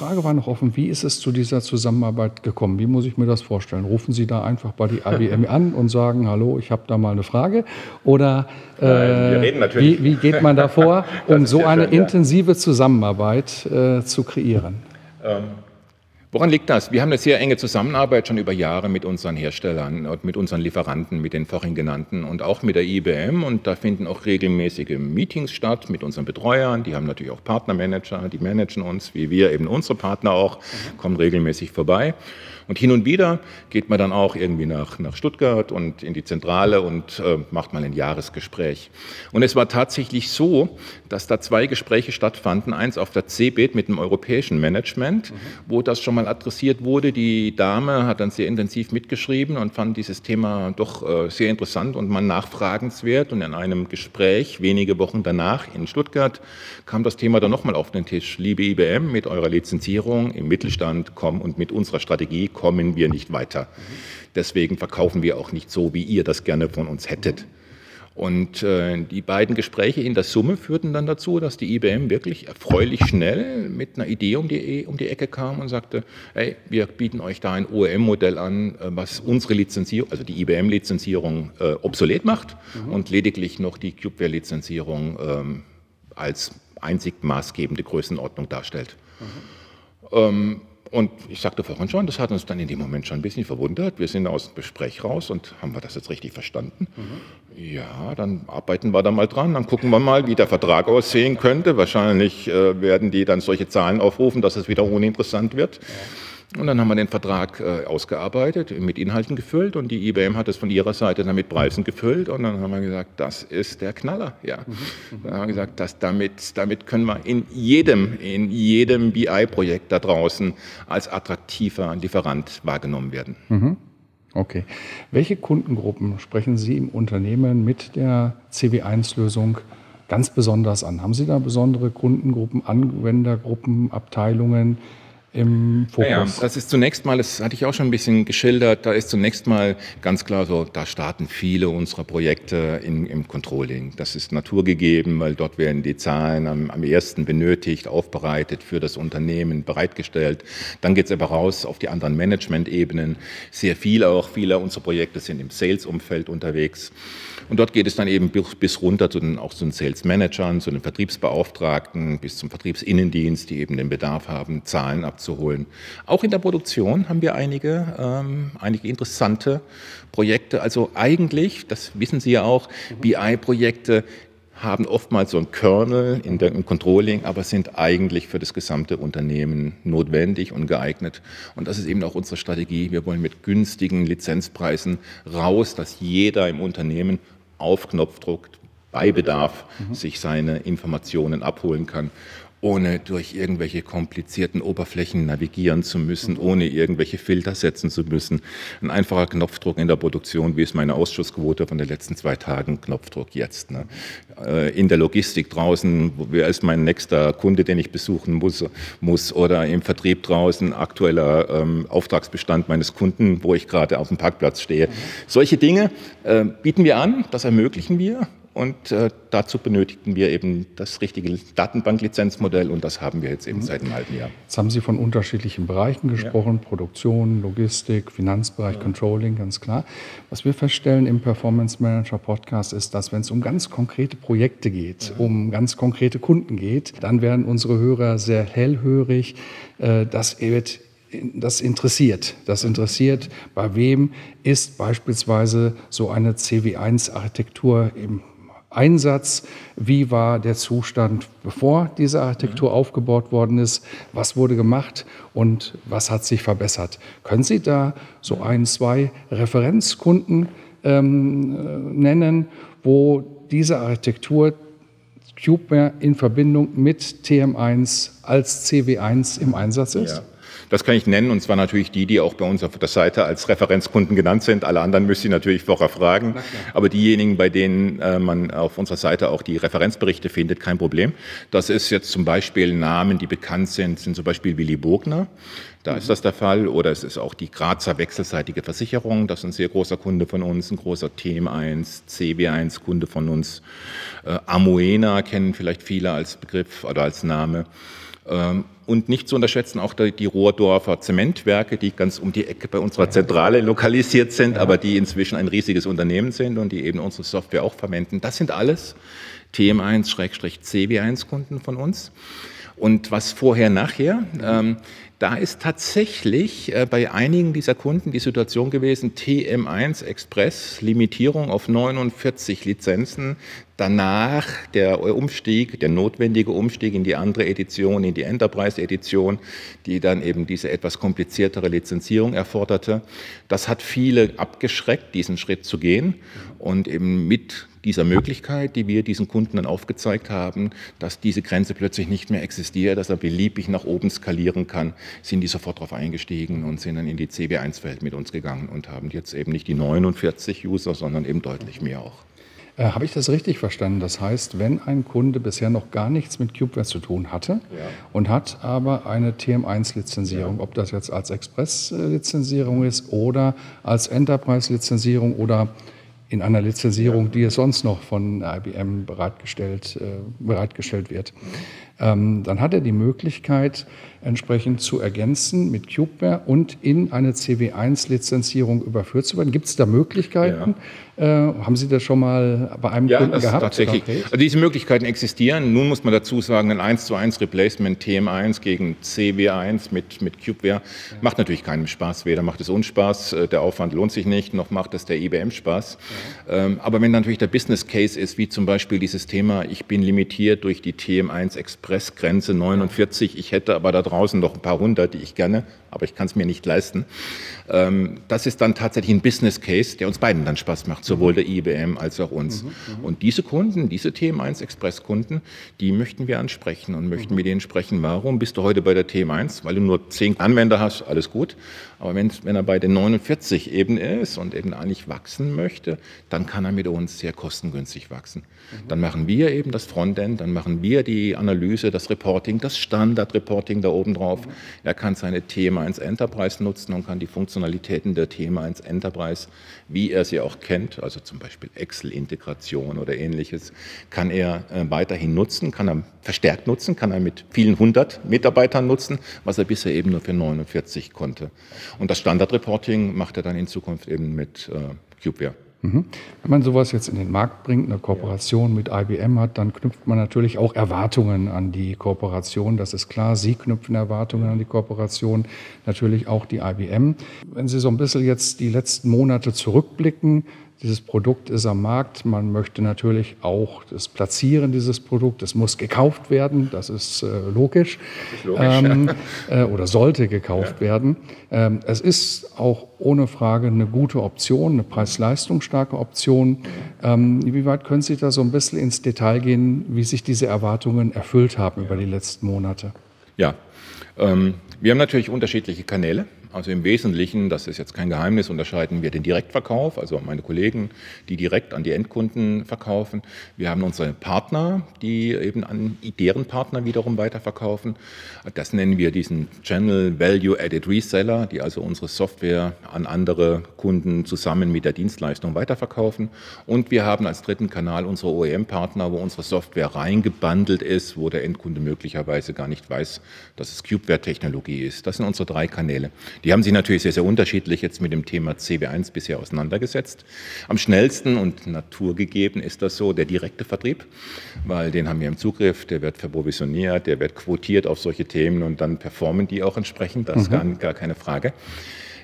Frage war noch offen, wie ist es zu dieser Zusammenarbeit gekommen? Wie muss ich mir das vorstellen? Rufen Sie da einfach bei die IBM an und sagen, hallo, ich habe da mal eine Frage? Oder äh, wie, wie, geht man da vor, um so eine schön, intensive Zusammenarbeit äh, zu kreieren? Ähm, Woran liegt das? Wir haben eine sehr enge Zusammenarbeit schon über Jahre mit unseren Herstellern und mit unseren Lieferanten, mit den vorhin genannten und auch mit der IBM. Und da finden auch regelmäßige Meetings statt mit unseren Betreuern. Die haben natürlich auch Partnermanager, die managen uns, wie wir eben unsere Partner auch, kommen regelmäßig vorbei. Und hin und wieder geht man dann auch irgendwie nach, nach Stuttgart und in die Zentrale und äh, macht mal ein Jahresgespräch. Und es war tatsächlich so, dass da zwei Gespräche stattfanden. Eins auf der CeBIT mit dem europäischen Management, mhm. wo das schon mal adressiert wurde. Die Dame hat dann sehr intensiv mitgeschrieben und fand dieses Thema doch äh, sehr interessant und mal nachfragenswert. Und in einem Gespräch wenige Wochen danach in Stuttgart kam das Thema dann nochmal auf den Tisch. Liebe IBM, mit eurer Lizenzierung im Mittelstand kommen und mit unserer Strategie kommen wir nicht weiter. Deswegen verkaufen wir auch nicht so, wie ihr das gerne von uns hättet. Und äh, die beiden Gespräche in der Summe führten dann dazu, dass die IBM wirklich erfreulich schnell mit einer Idee um die, um die Ecke kam und sagte, hey, wir bieten euch da ein OEM-Modell an, äh, was unsere Lizenzierung, also die IBM-Lizenzierung äh, obsolet macht mhm. und lediglich noch die Cubeware-Lizenzierung ähm, als einzig maßgebende Größenordnung darstellt. Mhm. Ähm, und ich sagte vorhin schon, das hat uns dann in dem Moment schon ein bisschen verwundert. Wir sind aus dem Gespräch raus und haben wir das jetzt richtig verstanden? Mhm. Ja, dann arbeiten wir da mal dran, dann gucken wir mal, wie der Vertrag aussehen könnte. Wahrscheinlich äh, werden die dann solche Zahlen aufrufen, dass es wieder uninteressant wird. Ja. Und dann haben wir den Vertrag äh, ausgearbeitet, mit Inhalten gefüllt und die IBM hat es von ihrer Seite dann mit Preisen gefüllt und dann haben wir gesagt, das ist der Knaller. Ja. Mhm. mhm. Dann haben wir gesagt, dass damit, damit können wir in jedem, in jedem BI-Projekt da draußen als attraktiver Lieferant wahrgenommen werden. Mhm. Okay. Welche Kundengruppen sprechen Sie im Unternehmen mit der CW1-Lösung ganz besonders an? Haben Sie da besondere Kundengruppen, Anwendergruppen, Abteilungen? Im Fokus? Ja, das ist zunächst mal, das hatte ich auch schon ein bisschen geschildert, da ist zunächst mal ganz klar so, da starten viele unserer Projekte in, im Controlling. Das ist naturgegeben, weil dort werden die Zahlen am, am ersten benötigt, aufbereitet, für das Unternehmen bereitgestellt. Dann geht es aber raus auf die anderen Management-Ebenen. Sehr viel auch, viele unserer Projekte sind im Sales-Umfeld unterwegs. Und dort geht es dann eben bis, bis runter zu den, auch zu den Sales-Managern, zu den Vertriebsbeauftragten, bis zum Vertriebsinnendienst, die eben den Bedarf haben, Zahlen abzuhalten abzuholen. Auch in der Produktion haben wir einige, ähm, einige interessante Projekte. Also eigentlich, das wissen Sie ja auch, BI-Projekte haben oftmals so einen Kernel in der, im Controlling, aber sind eigentlich für das gesamte Unternehmen notwendig und geeignet. Und das ist eben auch unsere Strategie. Wir wollen mit günstigen Lizenzpreisen raus, dass jeder im Unternehmen auf Knopfdruck bei Bedarf mhm. sich seine Informationen abholen kann ohne durch irgendwelche komplizierten Oberflächen navigieren zu müssen, mhm. ohne irgendwelche Filter setzen zu müssen. Ein einfacher Knopfdruck in der Produktion, wie ist meine Ausschussquote von den letzten zwei Tagen, Knopfdruck jetzt. Ne? Äh, in der Logistik draußen, wer ist mein nächster Kunde, den ich besuchen muss, muss oder im Vertrieb draußen, aktueller ähm, Auftragsbestand meines Kunden, wo ich gerade auf dem Parkplatz stehe. Mhm. Solche Dinge äh, bieten wir an, das ermöglichen wir und äh, dazu benötigten wir eben das richtige Datenbanklizenzmodell und das haben wir jetzt eben mhm. seit einem halben Jahr. Jetzt haben Sie von unterschiedlichen Bereichen gesprochen, ja. Produktion, Logistik, Finanzbereich, ja. Controlling, ganz klar. Was wir feststellen im Performance Manager Podcast ist, dass wenn es um ganz konkrete Projekte geht, ja. um ganz konkrete Kunden geht, dann werden unsere Hörer sehr hellhörig. Äh, das wird das interessiert. Das interessiert, bei wem ist beispielsweise so eine CW1-Architektur im Einsatz, wie war der Zustand, bevor diese Architektur mhm. aufgebaut worden ist, was wurde gemacht und was hat sich verbessert. Können Sie da so ein, zwei Referenzkunden ähm, nennen, wo diese Architektur CubeWare in Verbindung mit TM1 als CW1 im Einsatz ist? Ja. Das kann ich nennen, und zwar natürlich die, die auch bei uns auf der Seite als Referenzkunden genannt sind. Alle anderen müsste ich natürlich vorher fragen. Aber diejenigen, bei denen äh, man auf unserer Seite auch die Referenzberichte findet, kein Problem. Das ist jetzt zum Beispiel Namen, die bekannt sind, sind zum Beispiel Willy Bogner. Da ist das der Fall. Oder es ist auch die Grazer wechselseitige Versicherung. Das ist ein sehr großer Kunde von uns, ein großer TM1, CB1 Kunde von uns. Äh, Amoena kennen vielleicht viele als Begriff oder als Name. Ähm, und nicht zu unterschätzen auch die Rohrdorfer Zementwerke, die ganz um die Ecke bei unserer Zentrale lokalisiert sind, aber die inzwischen ein riesiges Unternehmen sind und die eben unsere Software auch verwenden. Das sind alles TM1-CW1-Kunden von uns. Und was vorher, nachher, ähm, da ist tatsächlich äh, bei einigen dieser Kunden die Situation gewesen, TM1 Express, Limitierung auf 49 Lizenzen, danach der Umstieg, der notwendige Umstieg in die andere Edition, in die Enterprise-Edition, die dann eben diese etwas kompliziertere Lizenzierung erforderte. Das hat viele abgeschreckt, diesen Schritt zu gehen und eben mit dieser Möglichkeit, die wir diesen Kunden dann aufgezeigt haben, dass diese Grenze plötzlich nicht mehr existiert, dass er beliebig nach oben skalieren kann, sind die sofort darauf eingestiegen und sind dann in die CB1-Welt mit uns gegangen und haben jetzt eben nicht die 49 User, sondern eben deutlich mehr auch. Äh, Habe ich das richtig verstanden? Das heißt, wenn ein Kunde bisher noch gar nichts mit CubeWare zu tun hatte ja. und hat aber eine TM1-Lizenzierung, ja. ob das jetzt als Express-Lizenzierung ist oder als Enterprise-Lizenzierung oder in einer Lizenzierung, die es sonst noch von IBM bereitgestellt, äh, bereitgestellt wird. Ähm, dann hat er die Möglichkeit, entsprechend zu ergänzen mit CubeWare und in eine CW1-Lizenzierung überführt zu werden. Gibt es da Möglichkeiten? Ja. Äh, haben Sie das schon mal bei einem ja, Kunden das gehabt? Tatsächlich. Also diese Möglichkeiten existieren. Nun muss man dazu sagen, ein 1 zu 1 Replacement TM1 gegen CW1 mit, mit CubeWare ja. macht natürlich keinen Spaß. Weder macht es uns Spaß, äh, der Aufwand lohnt sich nicht, noch macht es der IBM Spaß. Ähm, aber wenn natürlich der Business Case ist, wie zum Beispiel dieses Thema, ich bin limitiert durch die TM1 Express-Grenze 49, ich hätte aber da draußen noch ein paar hundert, die ich gerne, aber ich kann es mir nicht leisten. Ähm, das ist dann tatsächlich ein Business Case, der uns beiden dann Spaß macht, sowohl der IBM als auch uns. Mhm, mhm, und diese Kunden, diese TM1 Express Kunden, die möchten wir ansprechen und möchten mhm. mit denen sprechen, warum bist du heute bei der TM1? Weil du nur zehn Anwender hast, alles gut. Aber wenn, wenn er bei den 49 eben ist und eben eigentlich wachsen möchte, dann kann er mit uns sehr kostengünstig wachsen. Mhm. Dann machen wir eben das Frontend, dann machen wir die Analyse, das Reporting, das Standard-Reporting da oben drauf. Er kann seine TM1 Enterprise nutzen und kann die Funktionalitäten der TM1 Enterprise, wie er sie auch kennt, also zum Beispiel Excel-Integration oder ähnliches, kann er äh, weiterhin nutzen, kann er verstärkt nutzen, kann er mit vielen hundert Mitarbeitern nutzen, was er bisher eben nur für 49 konnte. Und das Standardreporting macht er dann in Zukunft eben mit äh, CubeWare. Mhm. Wenn man sowas jetzt in den Markt bringt, eine Kooperation mit IBM hat, dann knüpft man natürlich auch Erwartungen an die Kooperation. Das ist klar. Sie knüpfen Erwartungen an die Kooperation, natürlich auch die IBM. Wenn Sie so ein bisschen jetzt die letzten Monate zurückblicken, dieses Produkt ist am Markt. Man möchte natürlich auch das Platzieren dieses Produktes. Es muss gekauft werden. Das ist äh, logisch. Ist logisch ähm, äh, oder sollte gekauft ja. werden. Ähm, es ist auch ohne Frage eine gute Option, eine preis-leistungsstarke Option. Ähm, inwieweit können Sie da so ein bisschen ins Detail gehen, wie sich diese Erwartungen erfüllt haben ja. über die letzten Monate? Ja, ähm, wir haben natürlich unterschiedliche Kanäle. Also im Wesentlichen, das ist jetzt kein Geheimnis, unterscheiden wir den Direktverkauf, also meine Kollegen, die direkt an die Endkunden verkaufen. Wir haben unsere Partner, die eben an deren Partner wiederum weiterverkaufen. Das nennen wir diesen Channel Value Added Reseller, die also unsere Software an andere Kunden zusammen mit der Dienstleistung weiterverkaufen. Und wir haben als dritten Kanal unsere OEM-Partner, wo unsere Software reingebundelt ist, wo der Endkunde möglicherweise gar nicht weiß, dass es CubeWare-Technologie ist. Das sind unsere drei Kanäle. Die haben sich natürlich sehr, sehr unterschiedlich jetzt mit dem Thema CW1 bisher auseinandergesetzt. Am schnellsten und naturgegeben ist das so der direkte Vertrieb, weil den haben wir im Zugriff, der wird verprovisioniert, der wird quotiert auf solche Themen und dann performen die auch entsprechend, das ist mhm. gar, gar keine Frage.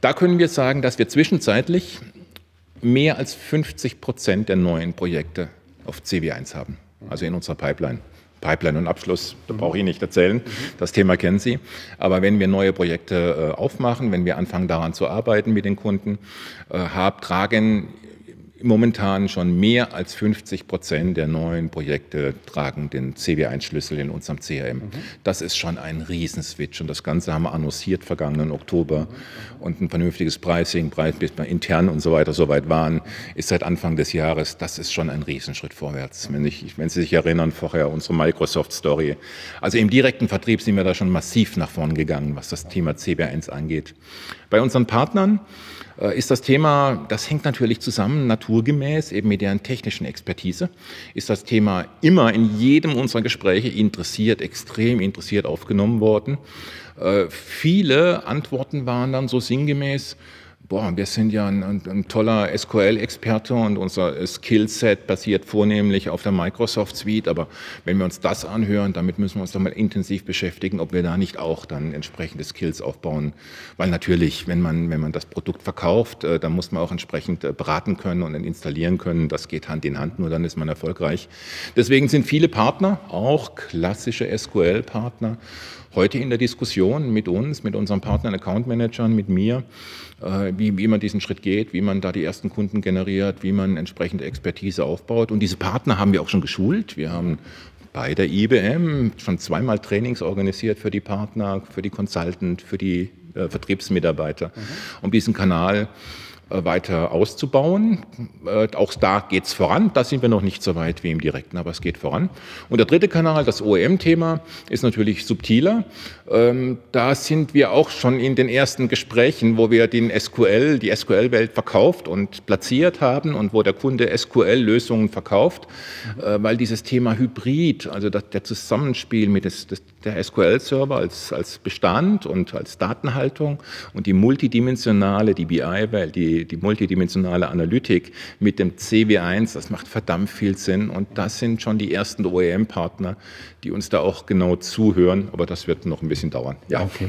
Da können wir sagen, dass wir zwischenzeitlich mehr als 50 Prozent der neuen Projekte auf CW1 haben, also in unserer Pipeline. Pipeline und Abschluss, da brauche ich nicht erzählen. Das Thema kennen Sie. Aber wenn wir neue Projekte äh, aufmachen, wenn wir anfangen daran zu arbeiten mit den Kunden, äh, tragen Momentan schon mehr als 50 Prozent der neuen Projekte tragen den CW1-Schlüssel in unserem CRM. Mhm. Das ist schon ein Riesenswitch und das Ganze haben wir annonciert vergangenen Oktober. Und ein vernünftiges Pricing, Preis, bis wir intern und so weiter so weit waren, ist seit Anfang des Jahres, das ist schon ein Riesenschritt vorwärts. Wenn, ich, wenn Sie sich erinnern, vorher unsere Microsoft-Story. Also im direkten Vertrieb sind wir da schon massiv nach vorn gegangen, was das Thema CW1 angeht. Bei unseren Partnern, ist das Thema, das hängt natürlich zusammen, naturgemäß, eben mit deren technischen Expertise, ist das Thema immer in jedem unserer Gespräche interessiert, extrem interessiert aufgenommen worden. Äh, viele Antworten waren dann so sinngemäß, boah, wir sind ja ein, ein, ein toller SQL-Experte und unser Skillset basiert vornehmlich auf der Microsoft Suite. Aber wenn wir uns das anhören, damit müssen wir uns doch mal intensiv beschäftigen, ob wir da nicht auch dann entsprechende Skills aufbauen. Weil natürlich, wenn man, wenn man das Produkt verkauft, äh, dann muss man auch entsprechend äh, beraten können und installieren können. Das geht Hand in Hand, nur dann ist man erfolgreich. Deswegen sind viele Partner, auch klassische SQL-Partner, heute in der Diskussion mit uns, mit unseren Partnern, Account Managern, mit mir, äh, wie, wie man diesen Schritt geht, wie man da die ersten Kunden generiert, wie man entsprechende Expertise aufbaut. Und diese Partner haben wir auch schon geschult. Wir haben bei der IBM schon zweimal Trainings organisiert für die Partner, für die Consultant, für die äh, Vertriebsmitarbeiter, mhm. um diesen Kanal äh, weiter auszubauen. Äh, auch da geht es voran. Da sind wir noch nicht so weit wie im Direkten, aber es geht voran. Und der dritte Kanal, das OEM-Thema, ist natürlich subtiler. Ähm, da sind wir auch schon in den ersten Gesprächen, wo wir den SQL, die SQL-Welt verkauft und platziert haben und wo der Kunde SQL-Lösungen verkauft, äh, weil dieses Thema Hybrid, also der Zusammenspiel mit der SQL-Server als, als Bestand und als Datenhaltung und die multidimensionale, die BI-Welt, die multidimensionale Analytik mit dem CW1, das macht verdammt viel Sinn. Und das sind schon die ersten OEM-Partner, die uns da auch genau zuhören. Aber das wird noch ein bisschen dauern. Ja. Okay.